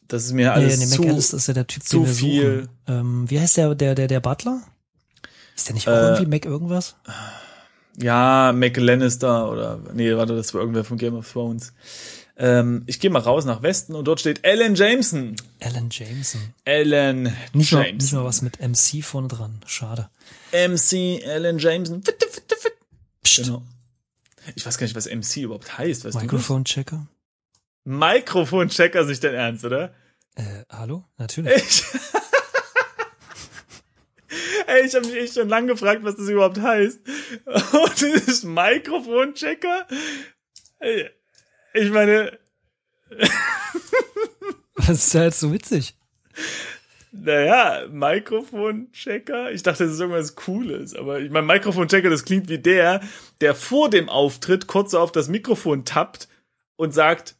Das ist mir alles nee, nee, zu, McAllis ist ja der Typ, zu den wir viel. Ähm, wie heißt der, der, der, der Butler? Ist der nicht auch äh, irgendwie Mac irgendwas? Ja, Mac Lannister oder, nee, warte, das war irgendwer von Game of Thrones. Ähm, ich gehe mal raus nach Westen und dort steht Alan Jameson. Alan Jameson. Alan nicht Jameson. Mal, nicht mal was mit MC vorne dran. Schade. MC Alan Jameson. Psst. Genau. Ich weiß gar nicht, was MC überhaupt heißt. Weißt Mikrofon-Checker. Mikrofon-Checker, sich dein Ernst, oder? Äh, hallo? Natürlich. Ich [laughs] Ey, ich habe mich echt schon lange gefragt, was das überhaupt heißt. [laughs] Und das ist Mikrofon-Checker? Ich meine. Was ist da jetzt so witzig? Naja, Mikrofonchecker. Ich dachte, das ist irgendwas Cooles, aber ich meine, Mikrofonchecker, das klingt wie der, der vor dem Auftritt kurz auf das Mikrofon tappt und sagt,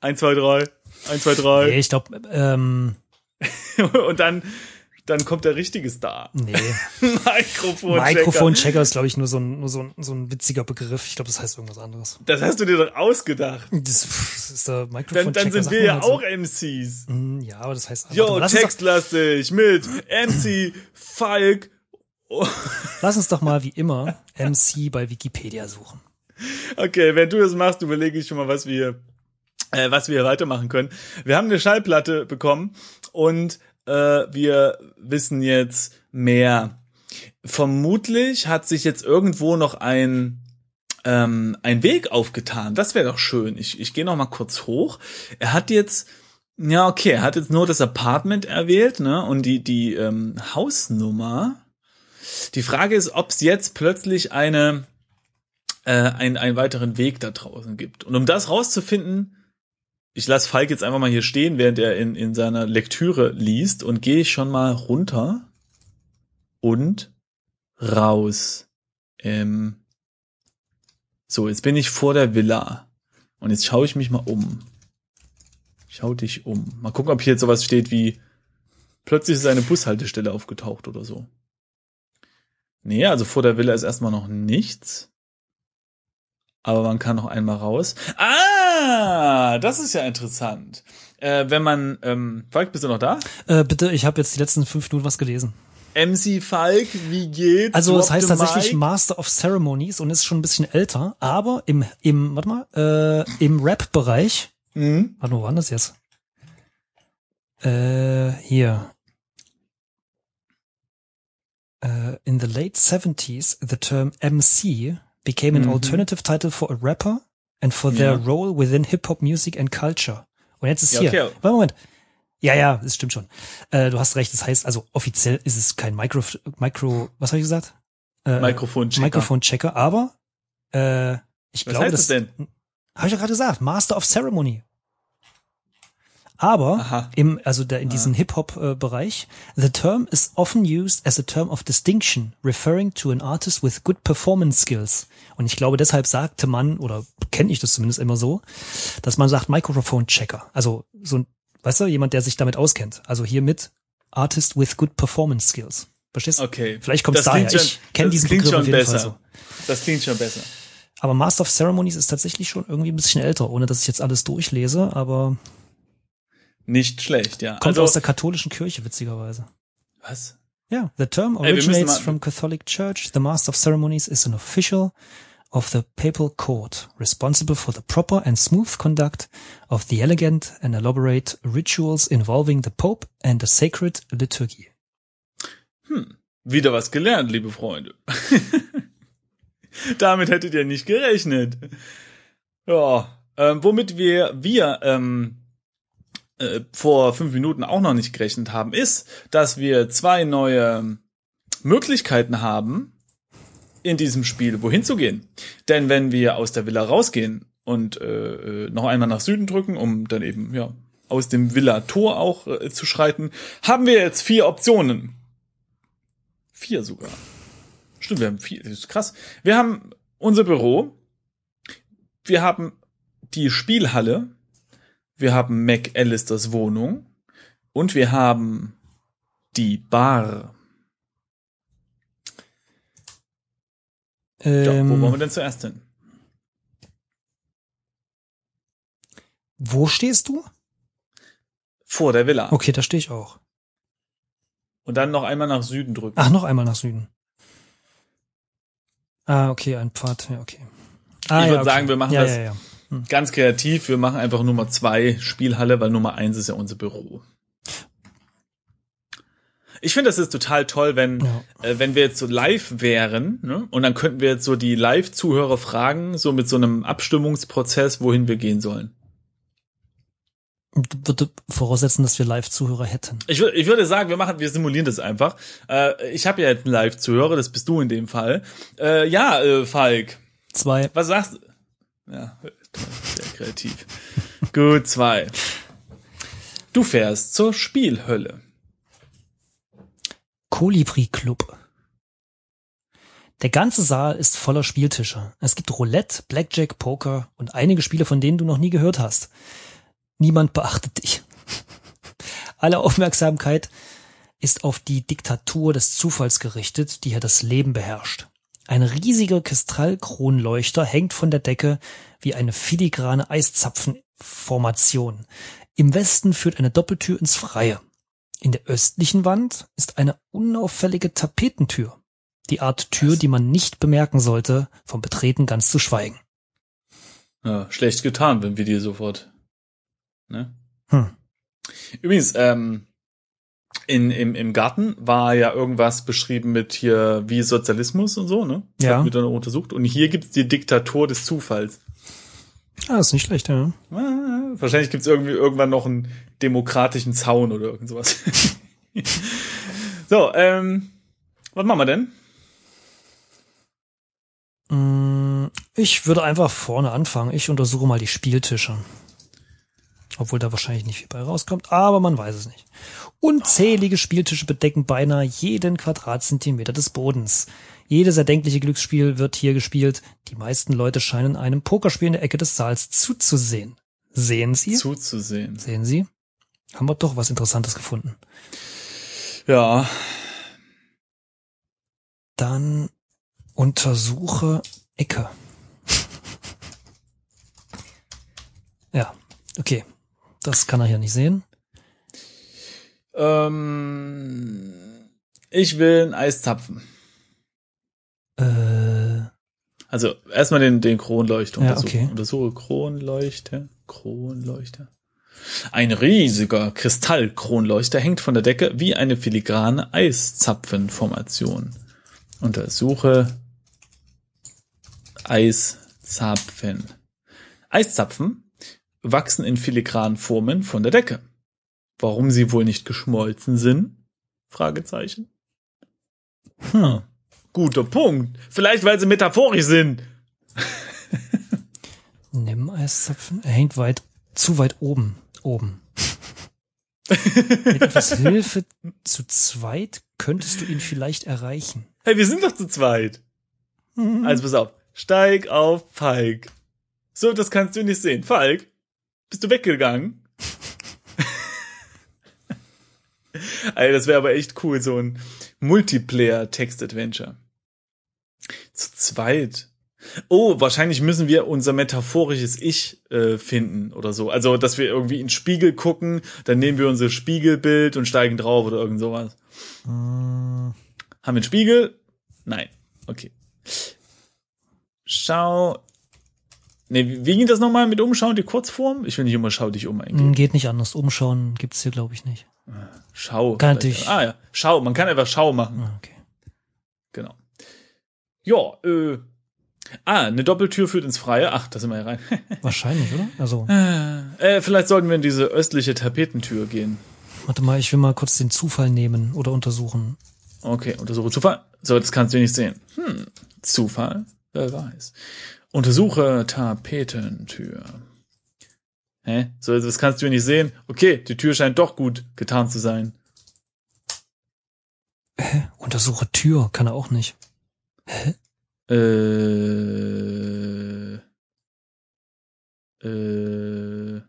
eins, zwei, drei. Eins, zwei, drei. Nee, ich glaube, ähm, [laughs] Und dann, dann kommt der richtige Star. nee. [laughs] Mikrofon. Mikrofonchecker ist, glaube ich, nur so ein, nur so ein, so ein witziger Begriff. Ich glaube, das heißt irgendwas anderes. Das hast du dir doch ausgedacht. Das, das ist der Dann, Mikrofonchecker. dann sind sagt wir ja halt so. auch MCs. Hm, Ja, aber das heißt. Jo, doch, textlastig mit MC Falk. [laughs] lass uns doch mal wie immer MC bei Wikipedia suchen. Okay, wenn du das machst, überlege ich schon mal, was wir, äh, was wir weitermachen können. Wir haben eine Schallplatte bekommen und äh, wir wissen jetzt mehr. Vermutlich hat sich jetzt irgendwo noch ein ähm, ein Weg aufgetan. Das wäre doch schön. Ich, ich gehe noch mal kurz hoch. Er hat jetzt ja okay, er hat jetzt nur das Apartment erwählt, ne und die die ähm, Hausnummer. Die Frage ist, ob es jetzt plötzlich eine äh, einen, einen weiteren Weg da draußen gibt. Und um das rauszufinden, ich lasse Falk jetzt einfach mal hier stehen, während er in, in seiner Lektüre liest und gehe ich schon mal runter und raus. Ähm so, jetzt bin ich vor der Villa und jetzt schaue ich mich mal um. Schau dich um. Mal gucken, ob hier jetzt sowas steht wie plötzlich ist eine Bushaltestelle aufgetaucht oder so. Nee, also vor der Villa ist erstmal noch nichts. Aber man kann noch einmal raus. Ah, das ist ja interessant. Äh, wenn man, ähm, Falk, bist du noch da? Äh, bitte, ich habe jetzt die letzten fünf Minuten was gelesen. MC Falk, wie geht's? Also es heißt tatsächlich mic. Master of Ceremonies und ist schon ein bisschen älter, aber im, im, warte mal, äh, im Rap-Bereich, Mhm. warte, wo war das jetzt? Äh, hier. Äh, in the late 70s, the term MC became an Mhm. alternative title for a rapper and for their Ja. role within hip-hop music and culture. Und jetzt ist Ja, hier, okay. warte, Moment. Ja, ja, das stimmt schon. Äh, du hast recht, das heißt, also offiziell ist es kein Micro, Micro, was habe ich gesagt? Äh, Mikrofon-Checker. Mikrofonchecker, aber äh, ich Was glaube, heißt das das denn? habe ich ja gerade gesagt, Master of Ceremony. Aber Aha. im, also der, in diesem Hip-Hop-Bereich, the term is often used as a term of distinction, referring to an artist with good performance skills. Und ich glaube, deshalb sagte man, oder kenne ich das zumindest immer so, dass man sagt Microphone-Checker. Also so ein, weißt du, jemand, der sich damit auskennt. Also hier mit Artist with good performance skills. Verstehst du? Okay. Vielleicht kommt es daher. schon- Ich kenne diesen Begriff schon auf jeden besser. Fall so. Das klingt schon besser. Aber Master of Ceremonies ist tatsächlich schon irgendwie ein bisschen älter, ohne dass ich jetzt alles durchlese, aber Nicht schlecht, ja. kommt also, aus der katholischen Kirche, witzigerweise. was? Ja, the term Ey, originates mal- from Catholic Church. The Master of Ceremonies is an official of the papal court, responsible for the proper and smooth conduct of the elegant and elaborate rituals involving the Pope and the sacred liturgy. Wieder was gelernt, liebe Freunde. [laughs] Damit hättet ihr nicht gerechnet. Ja, ähm, womit wir, wir ähm, äh, vor fünf Minuten auch noch nicht gerechnet haben, ist, dass wir zwei neue Möglichkeiten haben, in diesem Spiel wohin zu gehen. Denn wenn wir aus der Villa rausgehen und äh, äh, noch einmal nach Süden drücken, um dann eben ja aus dem Villa-Tor auch äh, zu schreiten, haben wir jetzt vier Optionen. Vier sogar. Stimmt, wir haben vier. Das ist krass. Wir haben unser Büro. Wir haben die Spielhalle. Wir haben Mac Allisters Wohnung. Und wir haben die Bar. Ja, Ähm, wo wollen wir denn zuerst hin? wo stehst du? Vor der Villa. Okay, da stehe ich auch. Und dann noch einmal nach Süden drücken. Ach, noch einmal nach Süden. Ah, okay, ein Pfad, ja, okay. Ah, Ich ja, okay. sagen, wir machen ja, das- Ja, ja. Ganz kreativ. Wir machen einfach Nummer zwei Spielhalle, weil Nummer eins ist ja unser Büro. Ich finde, das ist total toll, wenn, Ja. äh, wenn wir jetzt so live wären, ne? Und dann könnten wir jetzt so die Live-Zuhörer fragen, so mit so einem Abstimmungsprozess, wohin wir gehen sollen. Würde voraussetzen, dass wir Live-Zuhörer hätten. Ich, wür- ich würde sagen, wir machen, wir simulieren das einfach. Äh, ich habe ja jetzt einen Live-Zuhörer, das bist du in dem Fall. Äh, ja, äh, Falk, Zwei. was sagst du? Ja, sehr kreativ. Gut, zwei. Du fährst zur Spielhölle. Kolibri Club. Der ganze Saal ist voller Spieltische. Es gibt Roulette, Blackjack, Poker und einige Spiele, von denen du noch nie gehört hast. Niemand beachtet dich. [laughs] Alle Aufmerksamkeit ist auf die Diktatur des Zufalls gerichtet, die hier das Leben beherrscht. Ein riesiger Kristallkronleuchter hängt von der Decke wie eine filigrane Eiszapfenformation. Im Westen führt eine Doppeltür ins Freie. In der östlichen Wand ist eine unauffällige Tapetentür. Die Art Tür, die man nicht bemerken sollte, vom Betreten ganz zu schweigen. Ja, schlecht getan, wenn wir dir sofort. Ne? Hm. Übrigens, ähm, in, im, im Garten war ja irgendwas beschrieben mit hier wie Sozialismus und so, ne? Das Ja. Wir dann untersucht. Und hier gibt's die Diktatur des Zufalls. Ah, ist nicht schlecht, ja. Ah, Wahrscheinlich gibt's irgendwie irgendwann noch einen demokratischen Zaun oder irgend sowas. [laughs] so, ähm, was machen wir denn? Mm, Ich würde einfach vorne anfangen. Ich untersuche mal die Spieltische. Obwohl da wahrscheinlich nicht viel bei rauskommt, aber man weiß es nicht. Unzählige Spieltische bedecken beinahe jeden Quadratzentimeter des Bodens. Jedes erdenkliche Glücksspiel wird hier gespielt. Die meisten Leute scheinen einem Pokerspiel in der Ecke des Saals zuzusehen. Sehen Sie? Zuzusehen. Sehen Sie? Haben wir doch was Interessantes gefunden. Ja, Dann untersuche Ecke. [laughs] ja, okay. Das kann er hier nicht sehen. ähm, ich will ein Eis zapfen. Äh, Also erstmal den, den Kronleuchter Ja, untersuchen. okay. Untersuche Kronleuchter. Kronleuchter. Ein riesiger Kristallkronleuchter hängt von der Decke wie eine filigrane Eiszapfenformation. Untersuche Eiszapfen. Eiszapfen wachsen in filigranen Formen von der Decke. Warum sie wohl nicht geschmolzen sind? Fragezeichen. hm. Guter Punkt. Vielleicht weil sie metaphorisch sind. [laughs] Nimm Eiszapfen. Er hängt weit, zu weit oben. Oben. Mit etwas [laughs] Hilfe zu zweit könntest du ihn vielleicht erreichen. Hey, wir sind doch zu zweit. Also pass auf. Steig auf Falk. So, das kannst du nicht sehen. Falk, bist du weggegangen? Ey, das wäre aber echt cool, so ein Multiplayer-Text-Adventure. Zu zweit. Oh, wahrscheinlich müssen wir unser metaphorisches Ich äh, finden oder so. Also, dass wir irgendwie in den Spiegel gucken, dann nehmen wir unser Spiegelbild und steigen drauf oder irgend sowas. Hm, Haben wir einen Spiegel? Nein. Okay. Schau. Nee, wie ging das nochmal mit Umschauen, die Kurzform? Ich will nicht immer schau dich um eingeben. Geht nicht anders. Umschauen gibt's hier, glaube ich, nicht. Schau. Kann natürlich- Ah ja, schau. Man kann einfach Schau machen. Ah, Okay. Genau. Ja, äh. Ah, eine Doppeltür führt ins Freie. Ach, da sind wir ja rein. [laughs] Wahrscheinlich, oder? Also, äh, vielleicht sollten wir in diese östliche Tapetentür gehen. warte mal, ich will mal kurz den Zufall nehmen oder untersuchen. Okay, untersuche Zufall. So, das kannst du nicht sehen. Hm, Zufall? Wer weiß. Untersuche Tapetentür. Hä? So, das kannst du nicht sehen. Okay, die Tür scheint doch gut getan zu sein. Untersuche Tür, kann er auch nicht. Äh, äh,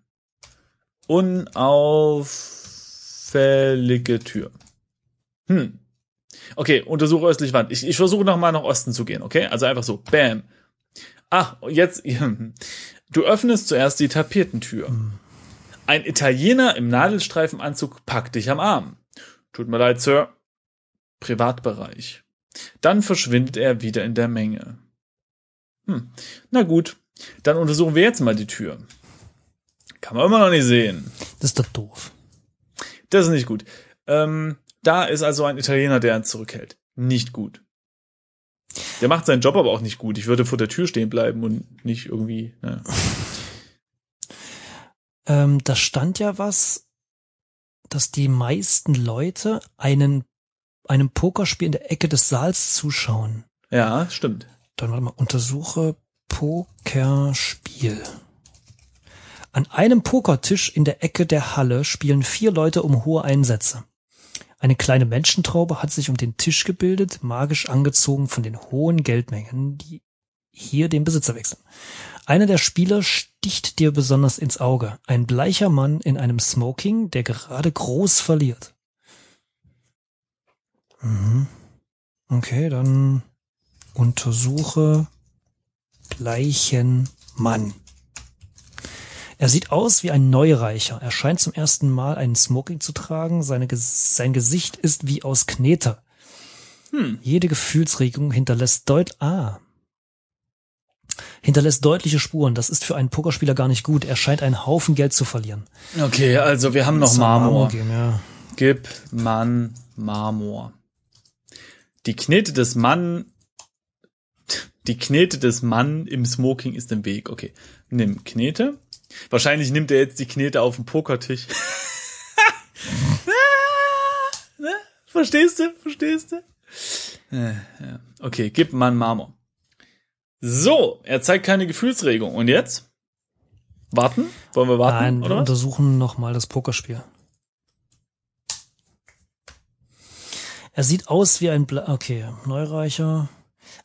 unauffällige Tür. Hm. Okay, untersuche östliche Wand. Ich, ich versuche nochmal nach Osten zu gehen, okay? Also einfach so, bam. Ach, jetzt, [laughs] du öffnest zuerst die Tapetentür. Ein Italiener im Nadelstreifenanzug packt dich am Arm. Tut mir leid, Sir. Privatbereich. Dann verschwindet er wieder in der Menge. Hm. Na gut, dann untersuchen wir jetzt mal die Tür. Kann man immer noch nicht sehen. Das ist doch doof. Das ist nicht gut. Ähm, da ist also ein Italiener, der ihn zurückhält. Nicht gut. Der macht seinen Job aber auch nicht gut. Ich würde vor der Tür stehen bleiben und nicht irgendwie. Ne. [laughs] Ähm, da stand ja was, dass die meisten Leute einen, einem Pokerspiel in der Ecke des Saals zuschauen. Ja, stimmt. Dann warte mal, untersuche Pokerspiel. An einem Pokertisch in der Ecke der Halle spielen vier Leute um hohe Einsätze. Eine kleine Menschentraube hat sich um den Tisch gebildet, magisch angezogen von den hohen Geldmengen, die hier den Besitzer wechseln. Einer der Spieler sticht dir besonders ins Auge. Ein bleicher Mann in einem Smoking, der gerade groß verliert. Mhm. Okay, dann untersuche bleichen Mann. Er sieht aus wie ein Neureicher. Er scheint zum ersten Mal einen Smoking zu tragen. Seine, sein Gesicht ist wie aus Knete. Hm. Jede Gefühlsregung hinterlässt deut ah. Hinterlässt deutliche Spuren. Das ist für einen Pokerspieler gar nicht gut. Er scheint einen Haufen Geld zu verlieren. Okay, also wir haben noch Marmor. Marmor geben, ja. Gib Mann Marmor. Die Knete des Mann, die Knete des Mann im Smoking ist im Weg. Okay, nimm Knete. Wahrscheinlich nimmt er jetzt die Knete auf den Pokertisch. [laughs] ne? Verstehst du? Verstehst du? Okay, gib Mann Marmor. So, er zeigt keine Gefühlsregung. Und jetzt? Warten? Wollen wir warten? Nein, oder wir untersuchen nochmal das Pokerspiel. Er sieht aus wie ein Bla okay, Neureicher.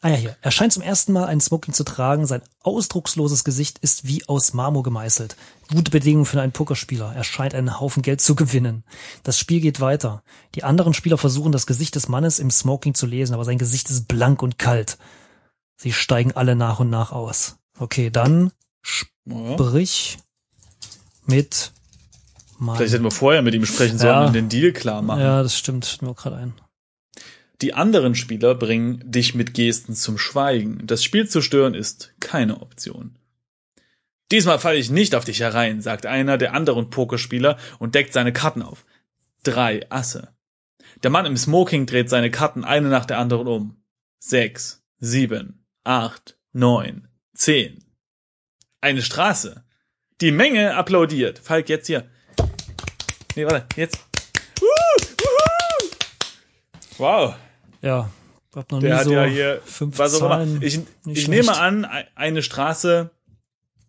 Ah ja, hier. Er scheint zum ersten Mal ein Smoking zu tragen. Sein ausdrucksloses Gesicht ist wie aus Marmor gemeißelt. Gute Bedingungen für einen Pokerspieler. Er scheint einen Haufen Geld zu gewinnen. Das Spiel geht weiter. Die anderen Spieler versuchen das Gesicht des Mannes im Smoking zu lesen, aber sein Gesicht ist blank und kalt. Sie steigen alle nach und nach aus. Okay, dann sprich mit Mann. Vielleicht hätten wir vorher mit ihm sprechen sollen ja. und den Deal klar machen. Ja, das stimmt. Mir gerade ein. Die anderen Spieler bringen dich mit Gesten zum Schweigen. Das Spiel zu stören ist keine Option. Diesmal falle ich nicht auf dich herein, sagt einer der anderen Pokerspieler und deckt seine Karten auf. Drei Asse. Der Mann im Smoking dreht seine Karten eine nach der anderen um. Sechs, sieben, acht, neun, zehn. Eine Straße. Die Menge applaudiert. Falk, jetzt hier. Nee, warte, jetzt. Wow. Ja, hab noch Der nie hat so ja hier, fünf was. Zahlen. Ich, ich nehme an, e- eine Straße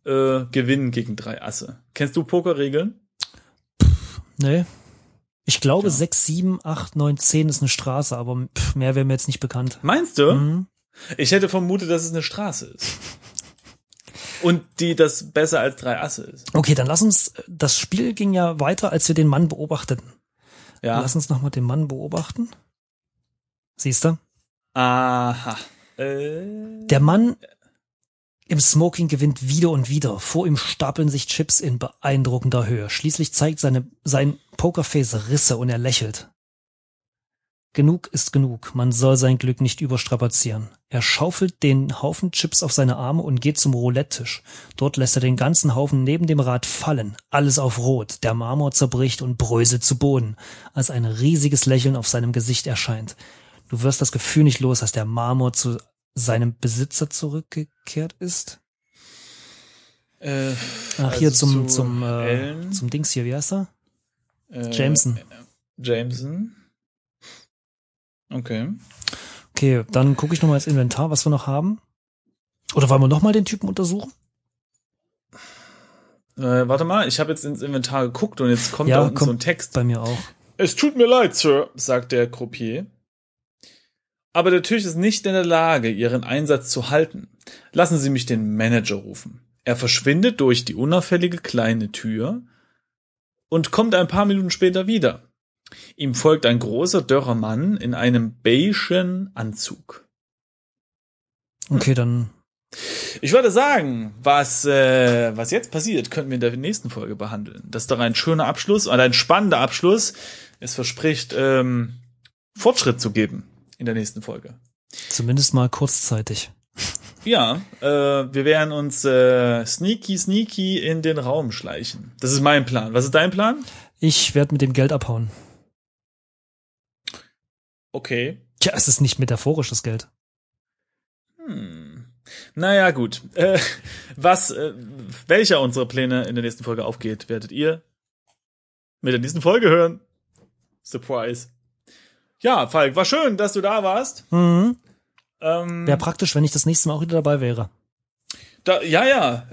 äh, gewinnen gegen drei Asse. Kennst du Pokerregeln? Nee. Ich glaube, Tja. 6, 7, 8, 9, 10 ist eine Straße, aber pff, mehr wäre mir jetzt nicht bekannt. Meinst du? Mhm. Ich hätte vermutet, dass es eine Straße ist. Und die das besser als drei Asse ist. Okay, dann lass uns, das Spiel ging ja weiter, als wir den Mann beobachteten. Ja. Lass uns nochmal den Mann beobachten. Siehst du? Aha. Äh, Der Mann im Smoking gewinnt wieder und wieder. Vor ihm stapeln sich Chips in beeindruckender Höhe. Schließlich zeigt seine, sein Pokerface Risse und er lächelt. Genug ist genug. Man soll sein Glück nicht überstrapazieren. Er schaufelt den Haufen Chips auf seine Arme und geht zum Roulette-Tisch. Dort lässt er den ganzen Haufen neben dem Rad fallen. Alles auf Rot. Der Marmor zerbricht und bröselt zu Boden, als ein riesiges Lächeln auf seinem Gesicht erscheint. Du wirst das Gefühl nicht los, dass der Marmor zu seinem Besitzer zurückgekehrt ist. äh, Ach, hier also zum, zu zum, äh, zum Dings hier, wie heißt er? äh, Jameson. Jameson. Okay. Okay, dann gucke ich nochmal ins Inventar, was wir noch haben. Oder wollen wir nochmal den Typen untersuchen? Äh, warte mal, ich habe jetzt ins Inventar geguckt und jetzt kommt Ja, da unten kommt so ein Text. Bei mir auch. Es tut mir leid, Sir, sagt der Croupier. Aber der Tisch ist nicht in der Lage, Ihren Einsatz zu halten. Lassen Sie mich den Manager rufen. Er verschwindet durch die unauffällige kleine Tür und kommt ein paar Minuten später wieder. Ihm folgt ein großer, dörrer Mann in einem beigen Anzug. Okay, dann. Ich würde sagen, was, äh, was jetzt passiert, könnten wir in der nächsten Folge behandeln. Das ist doch ein schöner Abschluss oder ein spannender Abschluss. Es verspricht, ähm, Fortschritt zu geben in der nächsten Folge. Zumindest mal kurzzeitig. Ja, äh, wir werden uns äh, sneaky, sneaky in den Raum schleichen. Das ist mein Plan. Was ist dein Plan? Ich werde mit dem Geld abhauen. Okay. Tja, es ist nicht metaphorisch, das Geld. Hm. Naja, gut. Äh, was, äh, welcher unserer Pläne in der nächsten Folge aufgeht, werdet ihr mit der nächsten Folge hören. Surprise. Ja, Falk, war schön, dass du da warst. Mhm. Ähm, Wäre praktisch, wenn ich das nächste Mal auch wieder dabei wäre. da, ja, ja.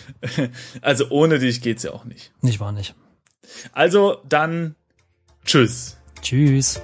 [laughs] also ohne dich geht's ja auch nicht. Nicht wahr nicht. Also dann, tschüss. Tschüss.